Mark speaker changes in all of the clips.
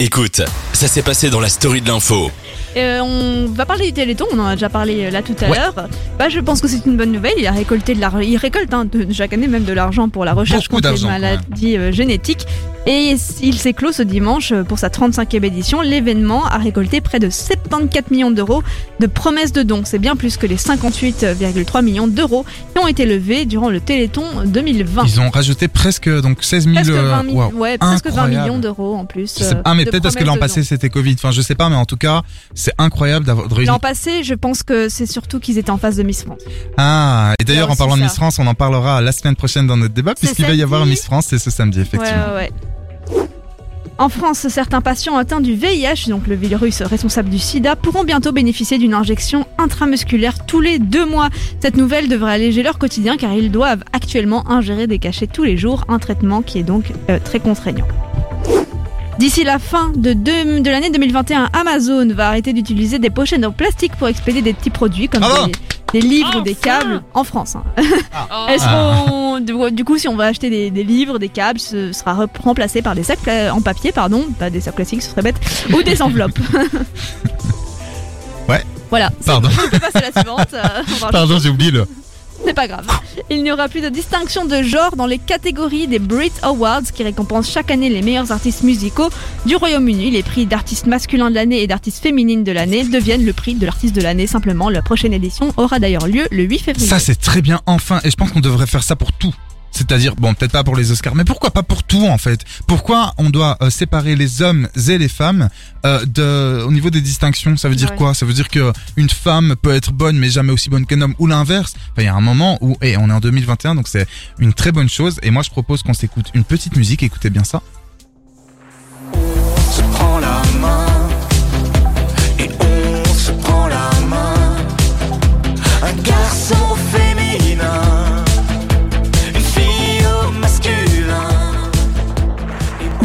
Speaker 1: Écoute, ça s'est passé dans la story de l'info.
Speaker 2: Euh, on va parler du Téléthon, on en a déjà parlé euh, là tout à
Speaker 1: Ouais.
Speaker 2: l'heure. Bah, je pense que c'est une bonne nouvelle. Il a récolté de l'argent, il récolte hein, de- chaque année même de l'argent pour la recherche
Speaker 3: Beaucoup
Speaker 2: contre les maladies euh, génétiques. Et il s'est clos ce dimanche pour sa 35e édition. L'événement a récolté près de 74 millions d'euros de promesses de dons. C'est bien plus que les 58,3 millions d'euros qui ont été levés durant le Téléthon 2020.
Speaker 3: Ils ont rajouté presque donc 16 000.
Speaker 2: Presque 20, mi-
Speaker 3: waouh.
Speaker 2: ouais, presque 20
Speaker 3: Incroyable.
Speaker 2: millions d'euros en plus. Euh,
Speaker 3: ah mais peut-être parce que l'an
Speaker 2: de
Speaker 3: passé c'était Covid. Enfin je sais pas mais en tout cas c'est incroyable d'avoir réunir.
Speaker 2: L'an passé, je pense que c'est surtout qu'ils étaient en face de Miss France.
Speaker 3: Ah et d'ailleurs en parlant de Miss. France on en parlera la semaine prochaine dans notre débat puisqu'il va y avoir. Miss France c'est ce samedi effectivement.
Speaker 2: Ouais. En France, certains patients atteints du VIH, donc le virus responsable du sida, pourront bientôt bénéficier d'une injection intramusculaire tous les deux mois. Cette nouvelle devrait alléger leur quotidien car ils doivent actuellement ingérer des cachets tous les jours, un traitement qui est donc euh, très contraignant. D'ici la fin de, deux- de l'année 2021, Amazon va arrêter d'utiliser des pochettes en plastique pour expédier des petits produits comme
Speaker 3: Ah
Speaker 2: des, des livres ou des câbles en France. hein. Elles seront, du, coup, si on va acheter des, des livres, des câbles, ce sera remplacé par des sacs pla- en papier, pardon, pas des sacs plastiques, ce serait bête, ou des enveloppes.
Speaker 3: Ouais.
Speaker 2: Voilà. c'est
Speaker 3: Pardon.
Speaker 2: bon, On peut passer à la suivante. euh,
Speaker 3: Pardon j'ai oublié le.
Speaker 2: Pas grave. Il n'y aura plus de distinction de genre dans les catégories des Brit Awards qui récompensent chaque année les meilleurs artistes musicaux du Royaume-Uni. Les prix d'artiste masculin de l'année et d'artiste féminine de l'année deviennent le prix de l'artiste de l'année simplement. La prochaine édition aura d'ailleurs lieu le 8 février.
Speaker 3: Ça c'est très bien enfin et je pense qu'on devrait faire ça pour tout. C'est-à-dire, bon, peut-être pas pour les Oscars, mais pourquoi pas pour tout en fait? Pourquoi on doit euh, séparer les hommes et les femmes euh, de, au niveau des distinctions? Ça veut dire
Speaker 2: Ouais.
Speaker 3: quoi? Ça veut dire que une femme peut être bonne mais jamais aussi bonne qu'un homme ou l'inverse? Enfin, il y a un moment où, et on est en 2021, donc c'est une très bonne chose. Et moi, je propose qu'on s'écoute une petite musique. Écoutez bien ça.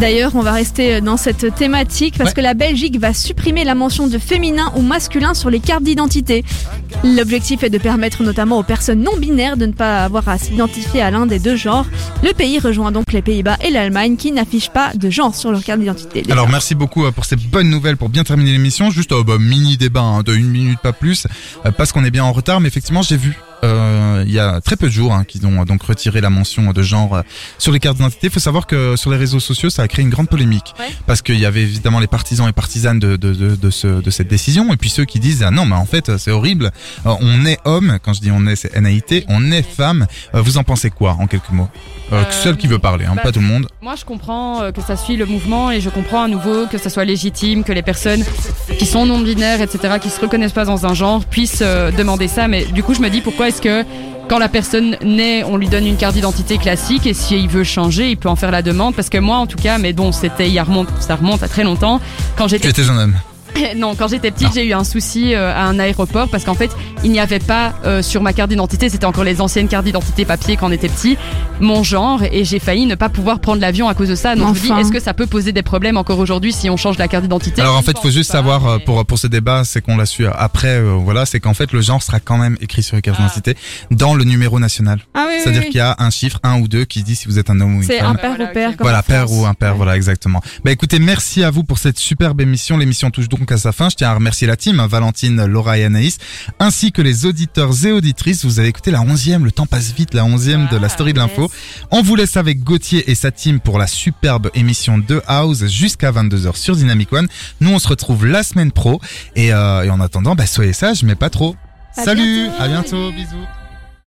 Speaker 2: D'ailleurs, on va rester dans cette thématique parce
Speaker 3: Ouais.
Speaker 2: que la Belgique va supprimer la mention de féminin ou masculin sur les cartes d'identité. L'objectif est de permettre notamment aux personnes non binaires de ne pas avoir à s'identifier à l'un des deux genres. Le pays rejoint donc les Pays-Bas et l'Allemagne qui n'affichent pas de genre sur leur carte d'identité.
Speaker 3: Alors merci beaucoup euh, pour ces bonnes nouvelles pour bien terminer l'émission. Juste euh, bah, mini débat hein, de une minute pas plus euh, parce qu'on est bien en retard. Mais effectivement j'ai vu euh, il y a très peu de jours hein, qu'ils ont euh, donc retiré la mention de genre euh, sur les cartes d'identité. Il faut savoir que sur les réseaux sociaux ça a créé une grande polémique
Speaker 2: Ouais.
Speaker 3: parce qu'il y avait évidemment les partisans et partisanes de de, de, de, ce, de cette décision et puis ceux qui disent ah non mais en fait c'est horrible. On est homme quand je dis on est c'est NAIT. On est femme. Vous en pensez quoi en quelques mots? Euh, Seul qui veut parler, hein,
Speaker 4: bah,
Speaker 3: pas tout le monde.
Speaker 4: Moi, je comprends euh, que ça suit le mouvement et je comprends à nouveau que ça soit légitime, que les personnes qui sont non-binaires, etc., qui se reconnaissent pas dans un genre, puissent euh, demander ça. Mais du coup, je me dis pourquoi est-ce que quand la personne naît, on lui donne une carte d'identité classique et s'il veut changer, il peut en faire la demande? Parce que moi, en tout cas, mais bon, c'était, ça remonte à très longtemps. Quand
Speaker 3: Tu
Speaker 4: j'étais
Speaker 3: étais un homme.
Speaker 4: non, quand j'étais petite, j'ai eu un souci euh, à un aéroport parce qu'en fait, il n'y avait pas euh, sur ma carte d'identité, c'était encore les anciennes cartes d'identité papier quand on était petit, mon genre et j'ai failli ne pas pouvoir prendre l'avion à cause de ça. Donc je me dis, est-ce que ça peut poser des problèmes encore aujourd'hui si on change la carte d'identité?
Speaker 3: Alors en fait,
Speaker 4: ne
Speaker 3: faut juste
Speaker 4: pas,
Speaker 3: savoir euh,
Speaker 4: mais-
Speaker 3: pour pour ce débat, c'est qu'on l'a su après. euh, voilà, c'est qu'en fait le genre sera quand même écrit sur les cartes
Speaker 4: Ah.
Speaker 3: d'identité dans le numéro national.
Speaker 2: Ah oui,
Speaker 3: C'est-à-dire
Speaker 2: oui.
Speaker 3: qu'il y a un chiffre, un ou deux, qui dit si vous êtes un homme ou une
Speaker 2: C'est
Speaker 3: femme.
Speaker 2: un père
Speaker 4: Voilà,
Speaker 2: au père.
Speaker 3: Voilà, père ou impère,
Speaker 2: Ouais.
Speaker 3: voilà, exactement. Bah écoutez, merci à vous pour cette superbe émission. L'émission touche donc à sa fin. Je tiens à remercier la team, hein, Valentine, Laura et Anaïs, ainsi que les auditeurs et auditrices. Vous avez écouté la onzième, le temps passe vite, la onzième de la
Speaker 4: Ah,
Speaker 3: story de l'info.
Speaker 4: yes.
Speaker 3: On vous laisse avec Gauthier et sa team pour la superbe émission de House jusqu'à 22h sur Dynamic One. Nous, on se retrouve la semaine pro. Et, euh, et en attendant, bah, soyez sages, mais pas trop.
Speaker 2: À
Speaker 3: Salut,
Speaker 2: bientôt.
Speaker 3: à bientôt, bisous.